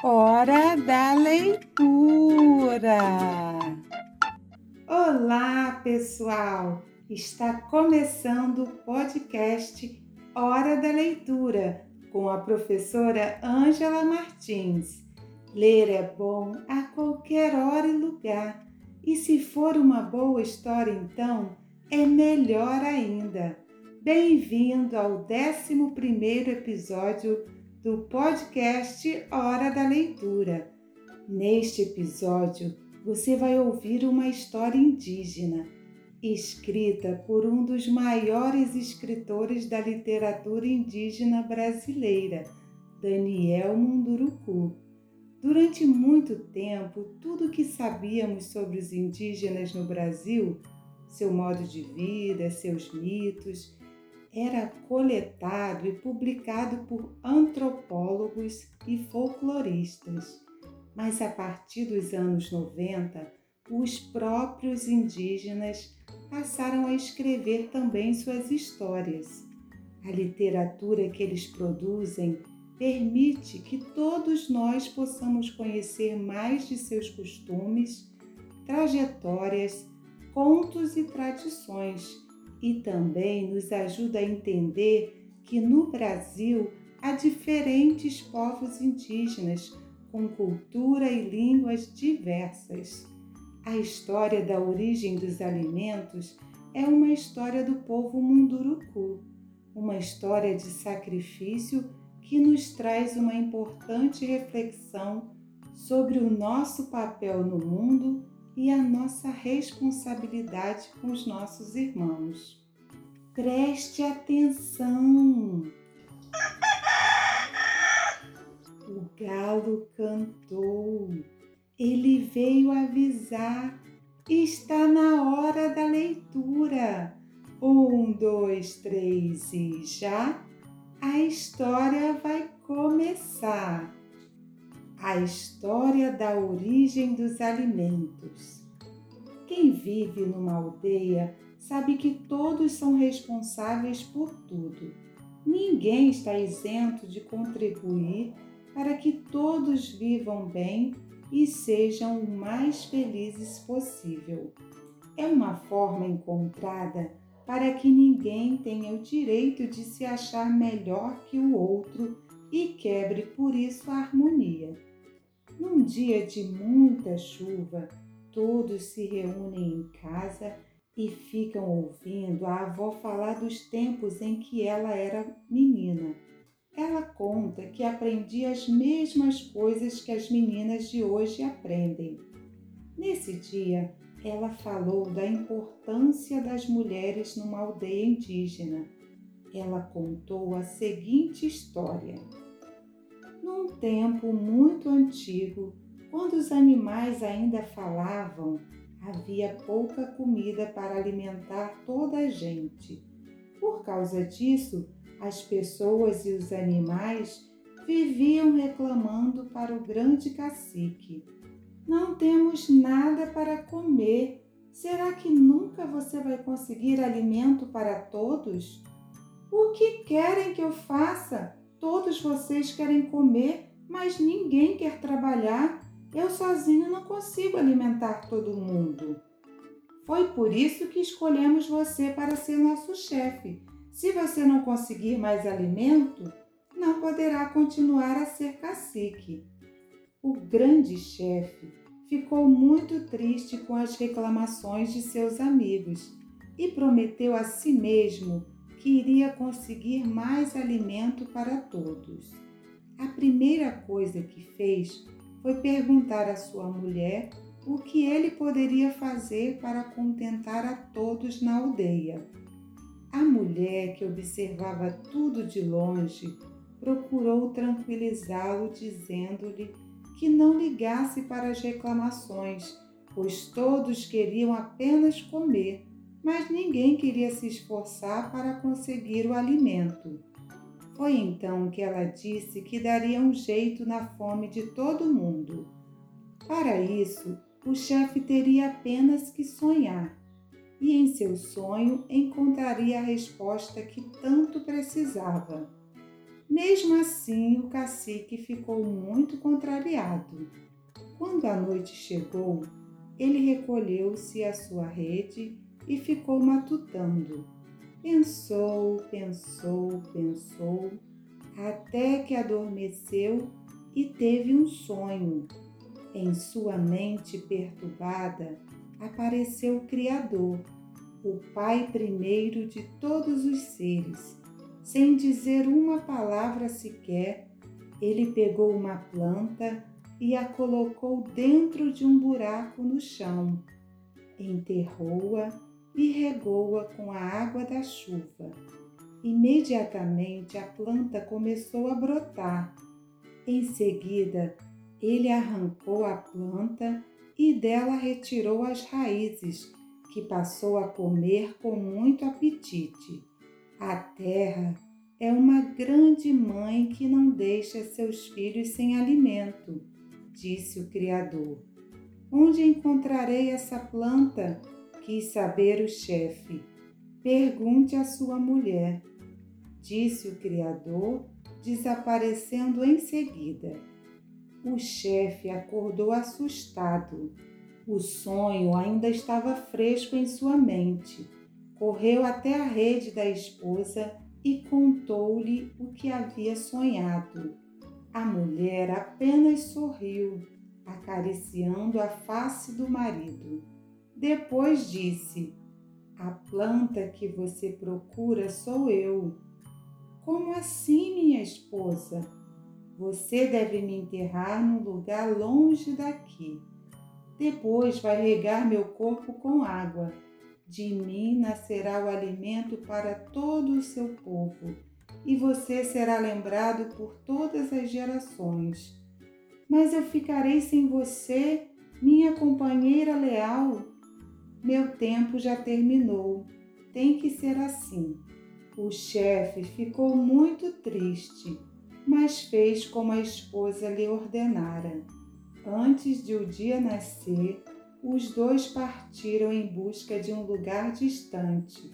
Hora da leitura! Olá, pessoal! Está começando o podcast Hora da Leitura com a professora Ângela Martins. Ler é bom a qualquer hora e lugar, e se for uma boa história, então é melhor ainda. Bem-vindo ao 11 episódio do podcast Hora da Leitura. Neste episódio, você vai ouvir uma história indígena, escrita por um dos maiores escritores da literatura indígena brasileira, Daniel Munduruku. Durante muito tempo, tudo que sabíamos sobre os indígenas no Brasil, seu modo de vida, seus mitos, era coletado e publicado por antropólogos e folcloristas. Mas a partir dos anos 90, os próprios indígenas passaram a escrever também suas histórias. A literatura que eles produzem permite que todos nós possamos conhecer mais de seus costumes, trajetórias, contos e tradições e também nos ajuda a entender que no Brasil há diferentes povos indígenas com cultura e línguas diversas. A história da origem dos alimentos é uma história do povo Munduruku, uma história de sacrifício que nos traz uma importante reflexão sobre o nosso papel no mundo e a nossa responsabilidade com os nossos irmãos. Preste atenção! O galo cantou. Ele veio avisar. Está na hora da leitura. Um, dois, três e já a história vai começar a história da origem dos alimentos. Quem vive numa aldeia sabe que todos são responsáveis por tudo. Ninguém está isento de contribuir para que todos vivam bem e sejam o mais felizes possível. É uma forma encontrada para que ninguém tenha o direito de se achar melhor que o outro e quebre por isso a harmonia. Dia de muita chuva, todos se reúnem em casa e ficam ouvindo a avó falar dos tempos em que ela era menina. Ela conta que aprendia as mesmas coisas que as meninas de hoje aprendem. Nesse dia, ela falou da importância das mulheres numa aldeia indígena. Ela contou a seguinte história. Num tempo muito antigo, quando os animais ainda falavam, havia pouca comida para alimentar toda a gente. Por causa disso, as pessoas e os animais viviam reclamando para o grande cacique: Não temos nada para comer. Será que nunca você vai conseguir alimento para todos? O que querem que eu faça? Todos vocês querem comer, mas ninguém quer trabalhar. Eu sozinho não consigo alimentar todo mundo. Foi por isso que escolhemos você para ser nosso chefe. Se você não conseguir mais alimento, não poderá continuar a ser cacique. O grande chefe ficou muito triste com as reclamações de seus amigos e prometeu a si mesmo que iria conseguir mais alimento para todos. A primeira coisa que fez foi perguntar à sua mulher o que ele poderia fazer para contentar a todos na aldeia. A mulher, que observava tudo de longe, procurou tranquilizá-lo, dizendo-lhe que não ligasse para as reclamações, pois todos queriam apenas comer mas ninguém queria se esforçar para conseguir o alimento. Foi então que ela disse que daria um jeito na fome de todo mundo. Para isso, o chefe teria apenas que sonhar, e em seu sonho encontraria a resposta que tanto precisava. Mesmo assim, o cacique ficou muito contrariado. Quando a noite chegou, ele recolheu-se à sua rede e ficou matutando. Pensou, pensou, pensou, até que adormeceu e teve um sonho. Em sua mente perturbada apareceu o Criador, o Pai primeiro de todos os seres sem dizer uma palavra sequer, ele pegou uma planta e a colocou dentro de um buraco no chão. Enterrou-a e regou-a com a água da chuva. Imediatamente a planta começou a brotar. Em seguida, ele arrancou a planta e dela retirou as raízes, que passou a comer com muito apetite. A terra é uma grande mãe que não deixa seus filhos sem alimento, disse o Criador. Onde encontrarei essa planta? Quis saber o chefe. Pergunte à sua mulher, disse o Criador, desaparecendo em seguida. O chefe acordou assustado. O sonho ainda estava fresco em sua mente correu até a rede da esposa e contou-lhe o que havia sonhado. A mulher apenas sorriu, acariciando a face do marido. Depois disse: A planta que você procura sou eu. Como assim, minha esposa? Você deve me enterrar num lugar longe daqui. Depois vai regar meu corpo com água de mim nascerá o alimento para todo o seu povo, e você será lembrado por todas as gerações. Mas eu ficarei sem você, minha companheira leal. Meu tempo já terminou. Tem que ser assim. O chefe ficou muito triste, mas fez como a esposa lhe ordenara. Antes de o dia nascer, os dois partiram em busca de um lugar distante.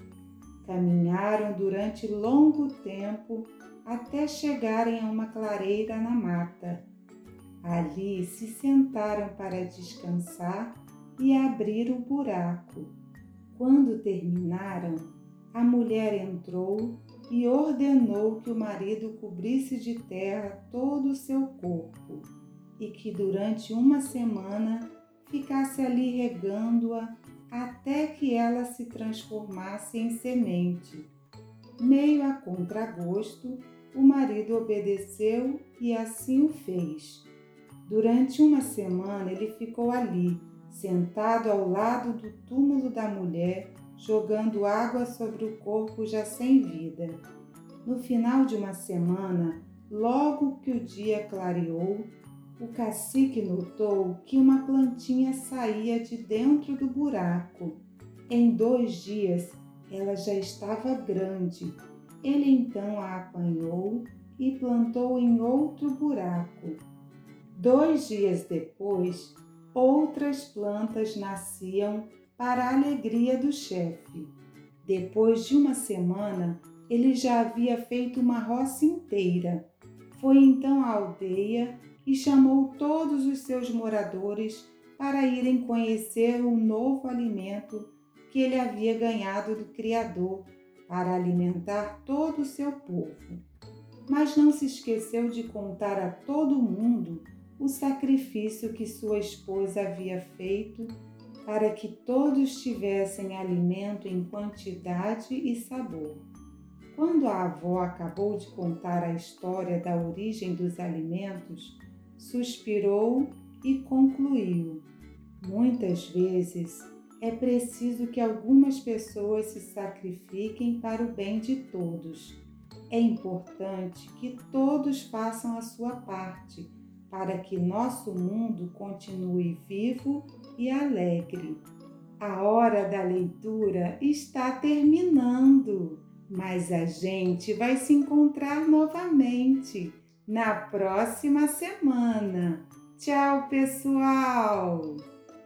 Caminharam durante longo tempo até chegarem a uma clareira na mata. Ali se sentaram para descansar e abrir o buraco. Quando terminaram, a mulher entrou e ordenou que o marido cobrisse de terra todo o seu corpo e que durante uma semana ficasse ali regando-a até que ela se transformasse em semente. Meio a contragosto, o marido obedeceu e assim o fez. Durante uma semana ele ficou ali, sentado ao lado do túmulo da mulher, jogando água sobre o corpo já sem vida. No final de uma semana, logo que o dia clareou, o cacique notou que uma plantinha saía de dentro do buraco. Em dois dias ela já estava grande. Ele então a apanhou e plantou em outro buraco. Dois dias depois, outras plantas nasciam para a alegria do chefe. Depois de uma semana, ele já havia feito uma roça inteira. Foi então à aldeia e chamou todos os seus moradores para irem conhecer o novo alimento que ele havia ganhado do Criador para alimentar todo o seu povo. Mas não se esqueceu de contar a todo mundo o sacrifício que sua esposa havia feito para que todos tivessem alimento em quantidade e sabor. Quando a avó acabou de contar a história da origem dos alimentos, suspirou e concluiu: Muitas vezes é preciso que algumas pessoas se sacrifiquem para o bem de todos. É importante que todos façam a sua parte para que nosso mundo continue vivo e alegre. A hora da leitura está terminando, mas a gente vai se encontrar novamente na próxima semana. Tchau, pessoal!